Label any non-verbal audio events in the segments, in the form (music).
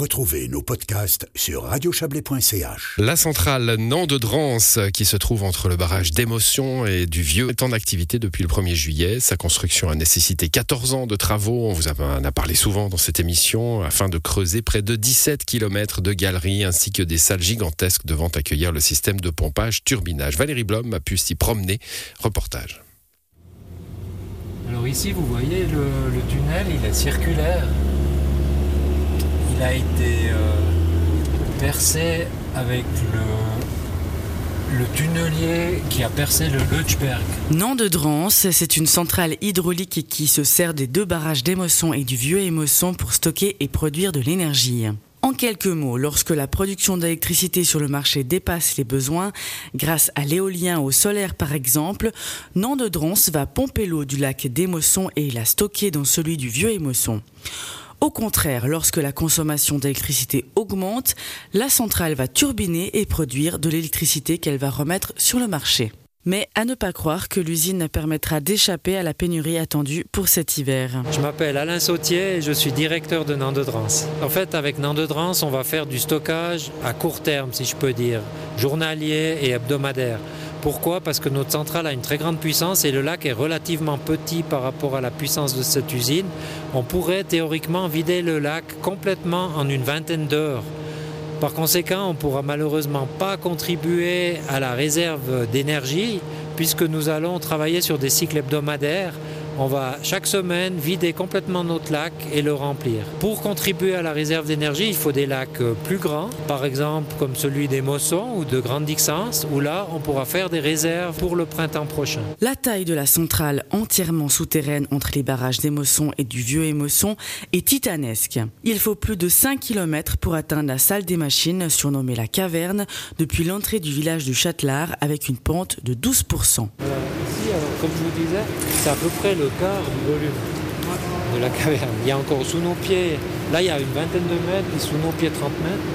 Retrouvez nos podcasts sur radiochablais.ch. La centrale Nant-de-Drance, qui se trouve entre le barrage d'Émotion et du Vieux, est en activité depuis le 1er juillet. Sa construction a nécessité 14 ans de travaux. On vous en a parlé souvent dans cette émission, afin de creuser près de 17 km de galeries ainsi que des salles gigantesques devant accueillir le système de pompage turbinage. Valérie Blom a pu s'y promener. Reportage. Alors ici, vous voyez, le, le tunnel, il est circulaire a été euh, percé avec le, tunnelier qui a percé le Lutschberg. Nant de c'est une centrale hydraulique qui se sert des deux barrages d'Émosson et du vieux Émosson pour stocker et produire de l'énergie. En quelques mots, lorsque la production d'électricité sur le marché dépasse les besoins, grâce à l'éolien ou au solaire par exemple, Nant de Drance va pomper l'eau du lac d'Émosson et la stocker dans celui du vieux Émosson. Au contraire, lorsque la consommation d'électricité augmente, la centrale va turbiner et produire de l'électricité qu'elle va remettre sur le marché. Mais à ne pas croire que l'usine permettra d'échapper à la pénurie attendue pour cet hiver. Je m'appelle Alain Sautier et je suis directeur de Nandedrans. En fait, avec Nandedrans, on va faire du stockage à court terme, si je peux dire, journalier et hebdomadaire. Pourquoi? Parce que notre centrale a une très grande puissance et le lac est relativement petit par rapport à la puissance de cette usine. On pourrait théoriquement vider le lac complètement en une vingtaine d'heures. Par conséquent, on ne pourra malheureusement pas contribuer à la réserve d'énergie puisque nous allons travailler sur des cycles hebdomadaires on va chaque semaine vider complètement notre lac et le remplir. Pour contribuer à la réserve d'énergie, il faut des lacs euh, plus grands, par exemple comme celui des Mossons ou de Grande Dixence, où là on pourra faire des réserves pour le printemps prochain. La taille de la centrale entièrement souterraine entre les barrages d'Émosson et du vieux Émosson est titanesque. Il faut plus de 5 km pour atteindre la salle des machines, surnommée la caverne, depuis l'entrée du village du Châtelard avec une pente de 12% comme je vous disais, c'est à peu près le quart du volume de la caverne. Il y a encore sous nos pieds, là il y a une vingtaine de mètres, et sous nos pieds 30 mètres.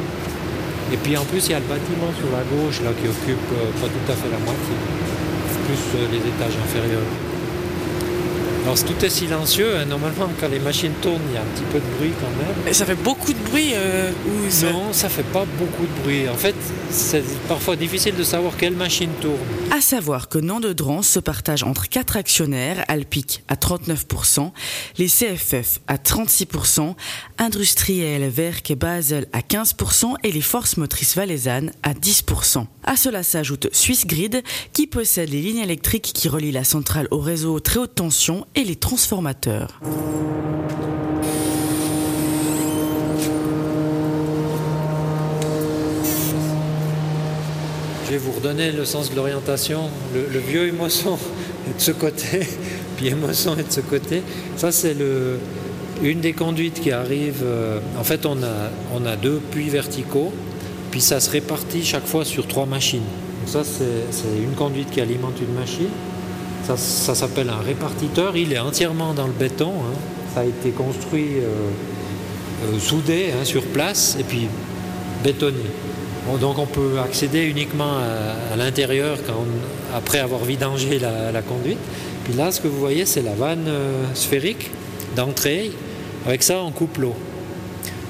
Et puis en plus il y a le bâtiment sur la gauche qui occupe euh, pas tout à fait la moitié, plus euh, les étages inférieurs. Alors tout est silencieux, hein. normalement quand les machines tournent, il y a un petit peu de bruit quand même. Et ça fait beaucoup de bruit euh, Non, ça fait pas beaucoup de bruit. En fait, c'est parfois difficile de savoir quelle machine tourne. À savoir que Nandedrans se partage entre quatre actionnaires, Alpic à 39%, les CFF à 36%, Industriel, Verk et Basel à 15% et les forces motrices valaisannes à 10%. À cela s'ajoute Swissgrid qui possède les lignes électriques qui relient la centrale au réseau très haute tension et les transformateurs. Je vais vous redonner le sens de l'orientation. Le, vieux émotion (laughs) est de ce côté, puis émotion est de ce côté. Ça, c'est une des conduites qui arrive. Euh, en fait, on a, on a deux puits verticaux, puis ça se répartit chaque fois sur trois machines. Donc ça, c'est une conduite qui alimente une machine. Ça, s'appelle un répartiteur. Il est entièrement dans le béton. Hein. Ça a été construit, euh, euh, soudé hein, sur place et puis bétonné. donc on peut accéder uniquement à, l'intérieur après avoir vidangé la, conduite. Puis là, ce que vous voyez, c'est la vanne euh, sphérique d'entrée. Avec ça, on coupe l'eau.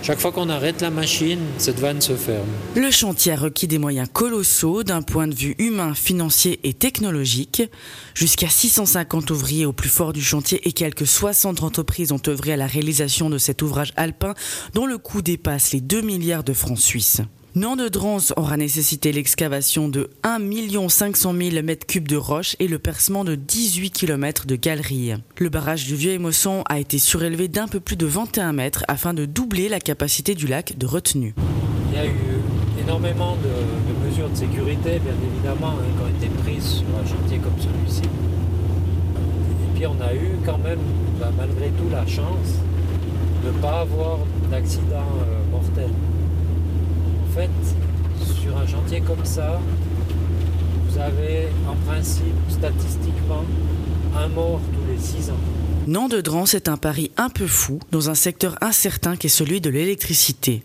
Chaque fois qu'on arrête la machine, cette vanne se ferme. Le chantier a requis des moyens colossaux d'un point de vue humain, financier et technologique. Jusqu'à 650 ouvriers au plus fort du chantier et quelques 60 entreprises ont œuvré à la réalisation de cet ouvrage alpin dont le coût dépasse les 2 milliards de francs suisses. Nandedrans aura nécessité l'excavation de 1 500 000 mètres cubes de roches et le percement de 18 km de galeries. Le barrage du Vieux Émosson a été surélevé d'un peu plus de 21 mètres afin de doubler la capacité du lac de retenue. Il y a eu énormément de, mesures de sécurité, bien évidemment, hein, qui ont été prises sur un chantier comme celui-ci. Et puis on a eu quand même, bah, malgré tout, la chance de ne pas avoir d'accident euh, mortel fait, sur un chantier comme ça, vous avez en principe, statistiquement, un mort tous les 6 ans. Non de un pari un peu fou dans un secteur incertain qui est celui de l'électricité.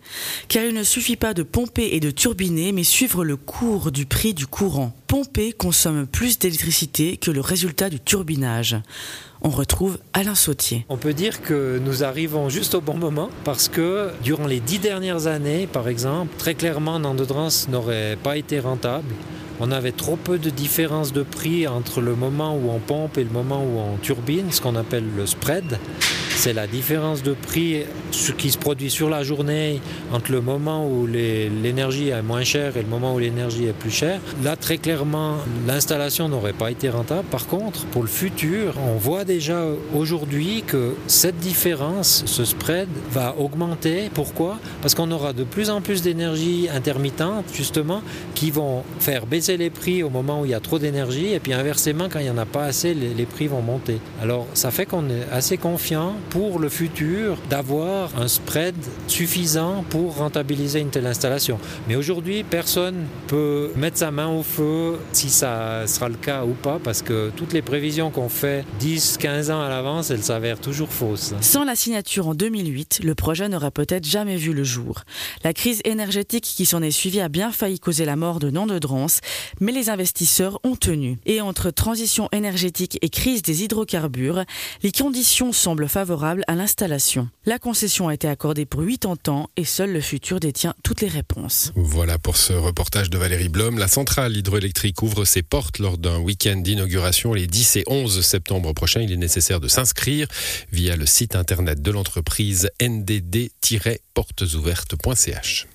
Car il ne suffit pas de pomper et de turbiner, mais suivre le cours du prix du courant. Pomper consomme plus d'électricité que le résultat du turbinage. On retrouve Alain Sautier. On peut dire que nous arrivons juste au bon moment parce que durant les dix dernières années, par exemple, très clairement, Nandedrans n'aurait pas été rentable on avait trop peu de différence de prix entre le moment où on pompe et le moment où on turbine, ce qu'on appelle le spread. C'est la différence de prix ce qui se produit sur la journée entre le moment où l'énergie est moins chère et le moment où l'énergie est plus chère. Là, très clairement, l'installation n'aurait pas été rentable. Par contre, pour le futur, on voit déjà aujourd'hui que cette différence, ce spread, va augmenter. Pourquoi? Parce qu'on aura de plus en plus d'énergie intermittente, justement, qui vont faire baisser les prix au moment où il y a trop d'énergie et puis inversement quand il n'y en a pas assez les, prix vont monter. Alors ça fait qu'on est assez confiant pour le futur d'avoir un spread suffisant pour rentabiliser une telle installation. Mais aujourd'hui personne peut mettre sa main au feu si ça sera le cas ou pas parce que toutes les prévisions qu'on fait 10-15 ans à l'avance elles s'avèrent toujours fausses. Sans la signature en 2008, le projet n'aurait peut-être jamais vu le jour. La crise énergétique qui s'en est suivie a bien failli causer la mort de Nom de Drance mais les investisseurs ont tenu. Et entre transition énergétique et crise des hydrocarbures, les conditions semblent favorables à l'installation. La concession a été accordée pour 80 ans et seul le futur détient toutes les réponses. Voilà pour ce reportage de Valérie Blom. La centrale hydroélectrique ouvre ses portes lors d'un week-end d'inauguration les 10 et 11 septembre prochains. Il est nécessaire de s'inscrire via le site internet de l'entreprise ndd-portesouvertes.ch.